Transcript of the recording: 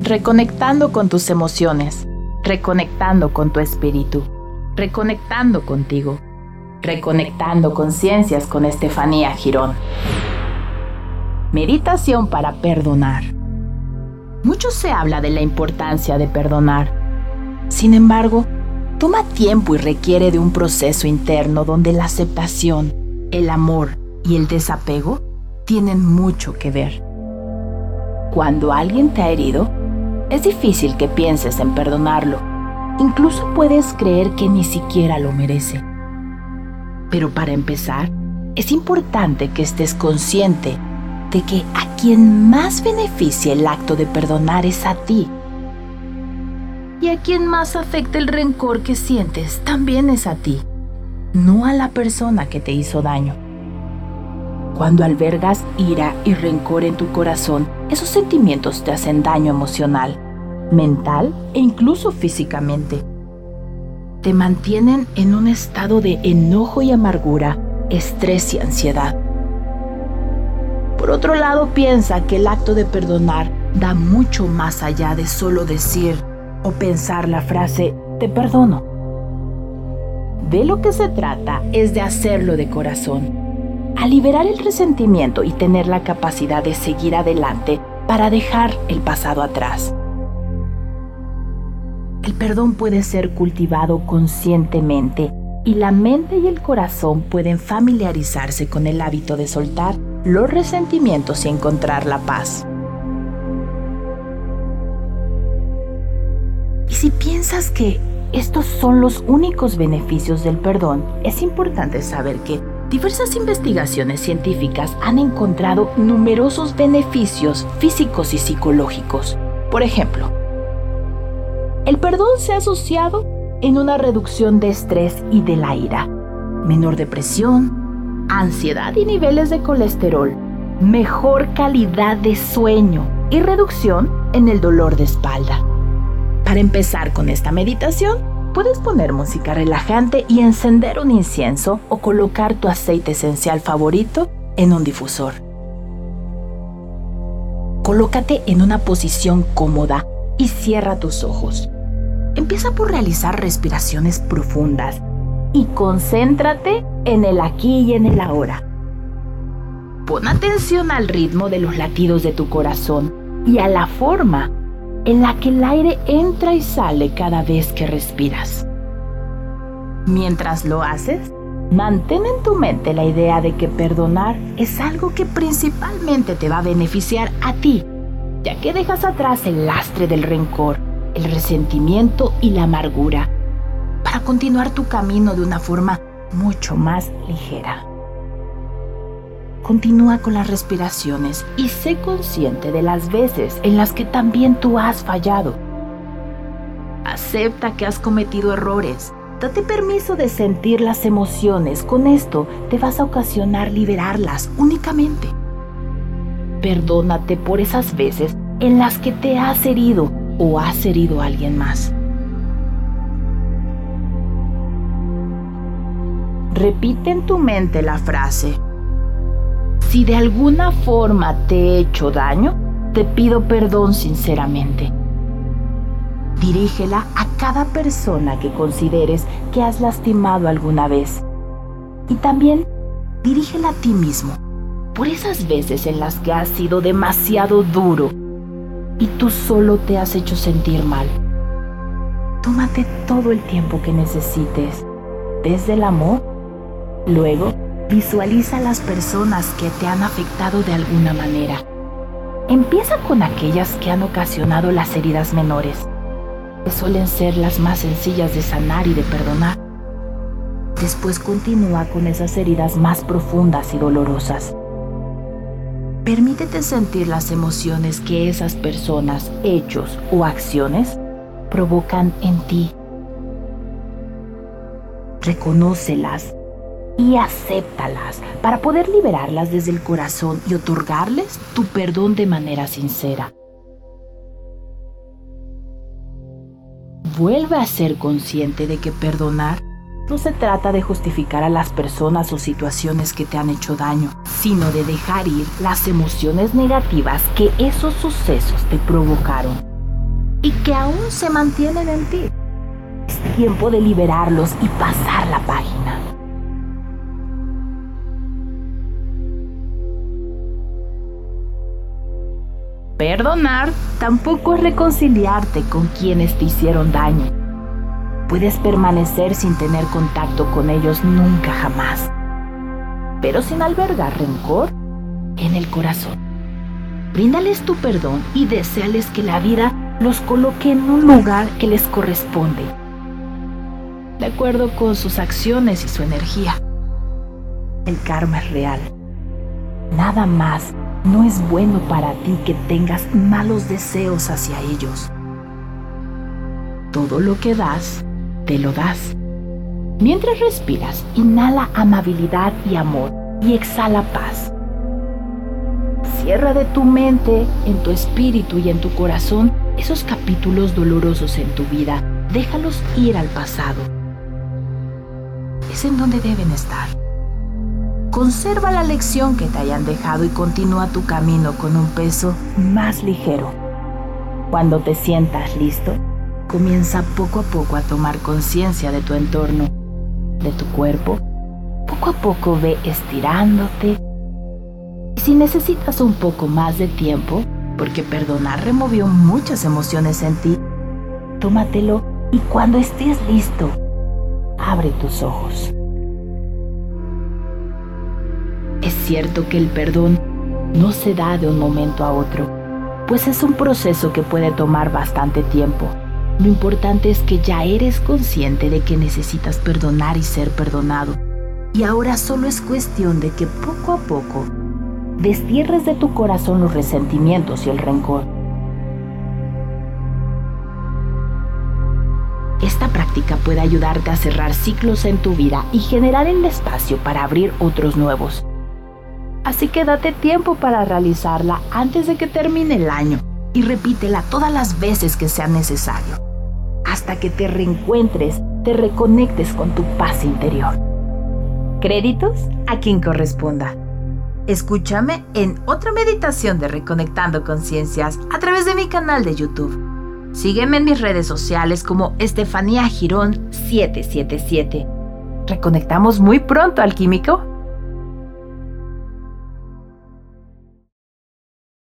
reconectando con tus emociones, reconectando con tu espíritu, reconectando contigo, reconectando conciencias con Estefanía Girón. Meditación para perdonar. Mucho se habla de la importancia de perdonar. Sin embargo, toma tiempo y requiere de un proceso interno donde la aceptación, el amor y el desapego tienen mucho que ver. Cuando alguien te ha herido, es difícil que pienses en perdonarlo. Incluso puedes creer que ni siquiera lo merece. Pero para empezar, es importante que estés consciente de que a quien más beneficia el acto de perdonar es a ti. Y a quien más afecta el rencor que sientes también es a ti, no a la persona que te hizo daño. Cuando albergas ira y rencor en tu corazón, esos sentimientos te hacen daño emocional, mental e incluso físicamente. Te mantienen en un estado de enojo y amargura, estrés y ansiedad. Por otro lado, piensa que el acto de perdonar da mucho más allá de solo decir o pensar la frase te perdono. De lo que se trata es de hacerlo de corazón a liberar el resentimiento y tener la capacidad de seguir adelante para dejar el pasado atrás. El perdón puede ser cultivado conscientemente y la mente y el corazón pueden familiarizarse con el hábito de soltar los resentimientos y encontrar la paz. Y si piensas que estos son los únicos beneficios del perdón, es importante saber que Diversas investigaciones científicas han encontrado numerosos beneficios físicos y psicológicos. Por ejemplo, el perdón se ha asociado en una reducción de estrés y de la ira, menor depresión, ansiedad y niveles de colesterol, mejor calidad de sueño y reducción en el dolor de espalda. Para empezar con esta meditación, Puedes poner música relajante y encender un incienso o colocar tu aceite esencial favorito en un difusor. Colócate en una posición cómoda y cierra tus ojos. Empieza por realizar respiraciones profundas y concéntrate en el aquí y en el ahora. Pon atención al ritmo de los latidos de tu corazón y a la forma en la que el aire entra y sale cada vez que respiras. Mientras lo haces, mantén en tu mente la idea de que perdonar es algo que principalmente te va a beneficiar a ti, ya que dejas atrás el lastre del rencor, el resentimiento y la amargura, para continuar tu camino de una forma mucho más ligera. Continúa con las respiraciones y sé consciente de las veces en las que también tú has fallado. Acepta que has cometido errores. Date permiso de sentir las emociones. Con esto te vas a ocasionar liberarlas únicamente. Perdónate por esas veces en las que te has herido o has herido a alguien más. Repite en tu mente la frase, si de alguna forma te he hecho daño, te pido perdón sinceramente. Dirígela a cada persona que consideres que has lastimado alguna vez. Y también dirígela a ti mismo por esas veces en las que has sido demasiado duro y tú solo te has hecho sentir mal. Tómate todo el tiempo que necesites, desde el amor, luego Visualiza las personas que te han afectado de alguna manera. Empieza con aquellas que han ocasionado las heridas menores, que suelen ser las más sencillas de sanar y de perdonar. Después continúa con esas heridas más profundas y dolorosas. Permítete sentir las emociones que esas personas, hechos o acciones provocan en ti. Reconócelas y acéptalas para poder liberarlas desde el corazón y otorgarles tu perdón de manera sincera. Vuelve a ser consciente de que perdonar no se trata de justificar a las personas o situaciones que te han hecho daño, sino de dejar ir las emociones negativas que esos sucesos te provocaron. y que aún se mantienen en ti. Es tiempo de liberarlos y pasar la página. Perdonar tampoco es reconciliarte con quienes te hicieron daño. Puedes permanecer sin tener contacto con ellos nunca jamás, pero sin albergar rencor en el corazón. Bríndales tu perdón y deseales que la vida los coloque en un lugar que les corresponde, de acuerdo con sus acciones y su energía. El karma es real. Nada más no es bueno para ti que tengas malos deseos hacia ellos. Todo lo que das, te lo das. Mientras respiras, inhala amabilidad y amor y exhala paz. Cierra de tu mente, en tu espíritu y en tu corazón esos capítulos dolorosos en tu vida. Déjalos ir al pasado. Es en donde deben estar. Conserva la lección que te hayan dejado y continúa tu camino con un peso más ligero. Cuando te sientas listo, comienza poco a poco a tomar conciencia de tu entorno, de tu cuerpo. Poco a poco ve estirándote, si necesitas un poco más de tiempo, porque perdonar removió muchas emociones en ti, tómatelo y cuando estés listo, abre tus ojos. Cierto que el perdón no se da de un momento a otro, pues es un proceso que puede tomar bastante tiempo. Lo importante es que ya eres consciente de que necesitas perdonar y ser perdonado. Y ahora solo es cuestión de que poco a poco destierres de tu corazón los resentimientos y el rencor. Esta práctica puede ayudarte a cerrar ciclos en tu vida y generar el espacio para abrir otros nuevos. Así que date tiempo para realizarla antes de que termine el año y repítela todas las veces que sea necesario, hasta que te reencuentres, te reconectes con tu paz interior. Créditos a quien corresponda. Escúchame en otra meditación de Reconectando Conciencias a través de mi canal de YouTube. Sígueme en mis redes sociales como Estefanía Girón 777. Reconectamos muy pronto, alquímico.